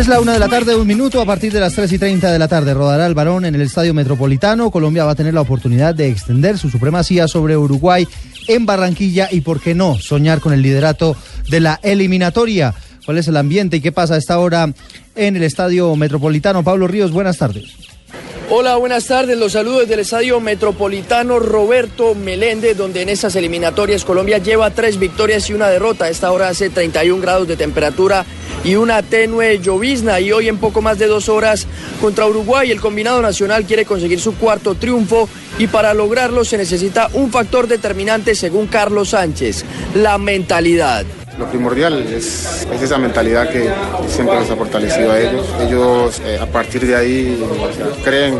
Es la una de la tarde, un minuto. A partir de las 3 y 30 de la tarde rodará el varón en el Estadio Metropolitano. Colombia va a tener la oportunidad de extender su supremacía sobre Uruguay en Barranquilla y, por qué no, soñar con el liderato de la eliminatoria. ¿Cuál es el ambiente y qué pasa a esta hora en el Estadio Metropolitano? Pablo Ríos, buenas tardes. Hola, buenas tardes. Los saludos del Estadio Metropolitano Roberto Meléndez, donde en estas eliminatorias Colombia lleva tres victorias y una derrota. A esta hora hace 31 grados de temperatura y una tenue llovizna. Y hoy en poco más de dos horas contra Uruguay, el combinado nacional quiere conseguir su cuarto triunfo y para lograrlo se necesita un factor determinante según Carlos Sánchez, la mentalidad. Lo primordial es, es esa mentalidad que siempre nos ha fortalecido a ellos. Ellos eh, a partir de ahí creen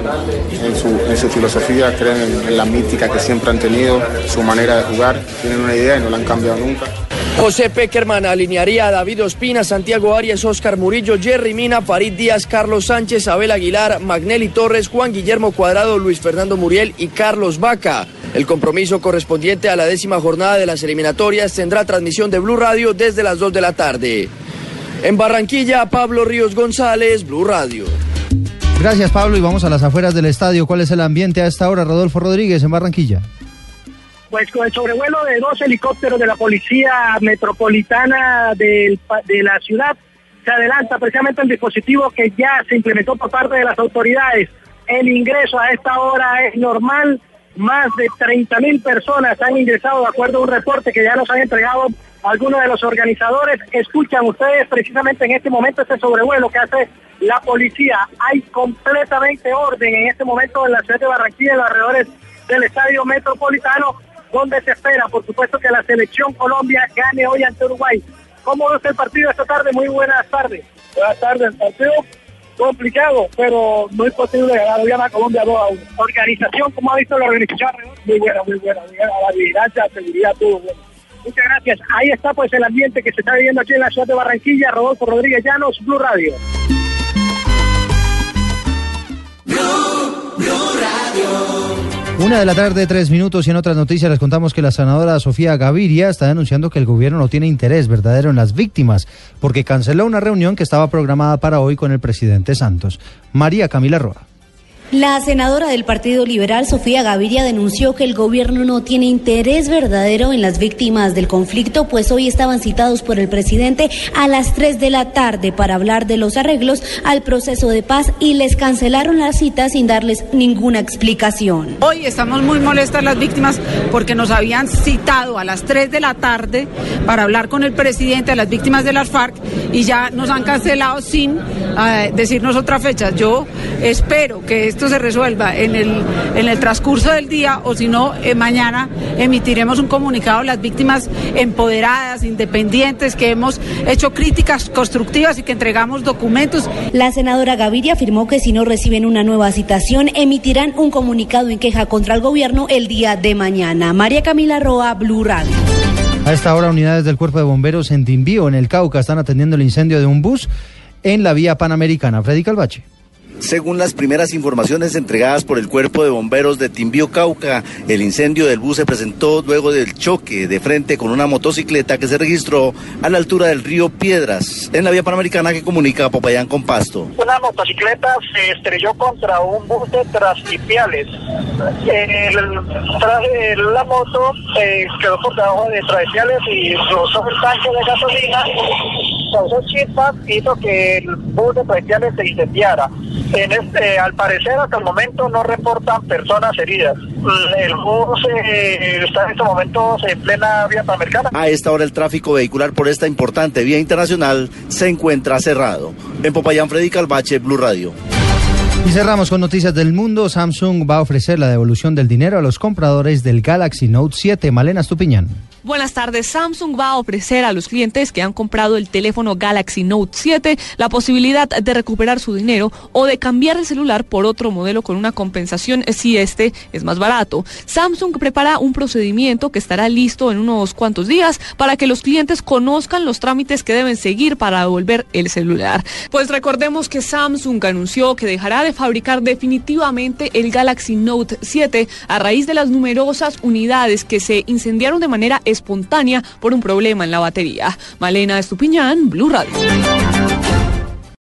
en su, en su filosofía, creen en, en la mítica que siempre han tenido, su manera de jugar, tienen una idea y no la han cambiado nunca. José Peckerman alinearía a David Ospina, Santiago Arias, Oscar Murillo, Jerry Mina, Farid Díaz, Carlos Sánchez, Abel Aguilar, Magnelli Torres, Juan Guillermo Cuadrado, Luis Fernando Muriel y Carlos Vaca. El compromiso correspondiente a la décima jornada de las eliminatorias tendrá transmisión de Blue Radio desde las 2 de la tarde. En Barranquilla, Pablo Ríos González, Blue Radio. Gracias, Pablo. Y vamos a las afueras del estadio. ¿Cuál es el ambiente a esta hora? Rodolfo Rodríguez en Barranquilla. Pues con el sobrevuelo de dos helicópteros de la Policía Metropolitana de la ciudad, se adelanta precisamente el dispositivo que ya se implementó por parte de las autoridades. El ingreso a esta hora es normal. Más de 30 mil personas han ingresado de acuerdo a un reporte que ya nos han entregado algunos de los organizadores. Escuchan ustedes precisamente en este momento este sobrevuelo que hace la policía. Hay completamente orden en este momento en la ciudad de Barranquilla, en los alrededores del estadio metropolitano, donde se espera, por supuesto, que la selección Colombia gane hoy ante Uruguay. ¿Cómo ves el partido esta tarde? Muy buenas tardes. Buenas tardes. Partido complicado, pero no es posible ganar. Hoy a Colombia 2 a 1. Organización, ¿cómo ha visto la organización? Muy buena, muy buena. Muy buena. La vigilancia, la seguridad, todo bueno. Muchas gracias. Ahí está pues el ambiente que se está viviendo aquí en la ciudad de Barranquilla. Rodolfo Rodríguez Llanos, Blue Radio. Una de la tarde, tres minutos y en otras noticias les contamos que la senadora Sofía Gaviria está denunciando que el gobierno no tiene interés verdadero en las víctimas porque canceló una reunión que estaba programada para hoy con el presidente Santos. María Camila Roa. La senadora del Partido Liberal, Sofía Gaviria, denunció que el gobierno no tiene interés verdadero en las víctimas del conflicto, pues hoy estaban citados por el presidente a las 3 de la tarde para hablar de los arreglos al proceso de paz y les cancelaron la cita sin darles ninguna explicación. Hoy estamos muy molestas las víctimas porque nos habían citado a las 3 de la tarde para hablar con el presidente a las víctimas de las FARC y ya nos han cancelado sin eh, decirnos otra fecha. Yo espero que esto se resuelva en el, en el transcurso del día o si no, eh, mañana emitiremos un comunicado a las víctimas empoderadas, independientes, que hemos hecho críticas constructivas y que entregamos documentos. La senadora Gaviria afirmó que si no reciben una nueva citación, emitirán un comunicado en queja contra el gobierno el día de mañana. María Camila Roa, Blue Radio. A esta hora, unidades del Cuerpo de Bomberos en Timbío, en el Cauca, están atendiendo el incendio de un bus en la vía panamericana. Freddy Calvache. Según las primeras informaciones entregadas por el Cuerpo de Bomberos de Timbío, Cauca, el incendio del bus se presentó luego del choque de frente con una motocicleta que se registró a la altura del río Piedras, en la vía panamericana que comunica a Popayán con Pasto. Una motocicleta se estrelló contra un bus de Trascipiales. El, tra- el- la moto eh, quedó por debajo de Trascipiales y rozó el tanque de gasolina, causó chispas hizo que el bus de Trascipiales se incendiara. En este, al parecer, hasta el momento no reportan personas heridas. El bus eh, está en estos momentos en plena vía panamericana. A esta hora el tráfico vehicular por esta importante vía internacional se encuentra cerrado. En Popayán, Freddy Calvache, Blue Radio. Y cerramos con noticias del mundo. Samsung va a ofrecer la devolución del dinero a los compradores del Galaxy Note 7. Malena Stupiñán. Buenas tardes. Samsung va a ofrecer a los clientes que han comprado el teléfono Galaxy Note 7 la posibilidad de recuperar su dinero o de cambiar el celular por otro modelo con una compensación si este es más barato. Samsung prepara un procedimiento que estará listo en unos cuantos días para que los clientes conozcan los trámites que deben seguir para devolver el celular. Pues recordemos que Samsung anunció que dejará de fabricar definitivamente el Galaxy Note 7 a raíz de las numerosas unidades que se incendiaron de manera espontánea por un problema en la batería. Malena Estupiñán, Blue Radio.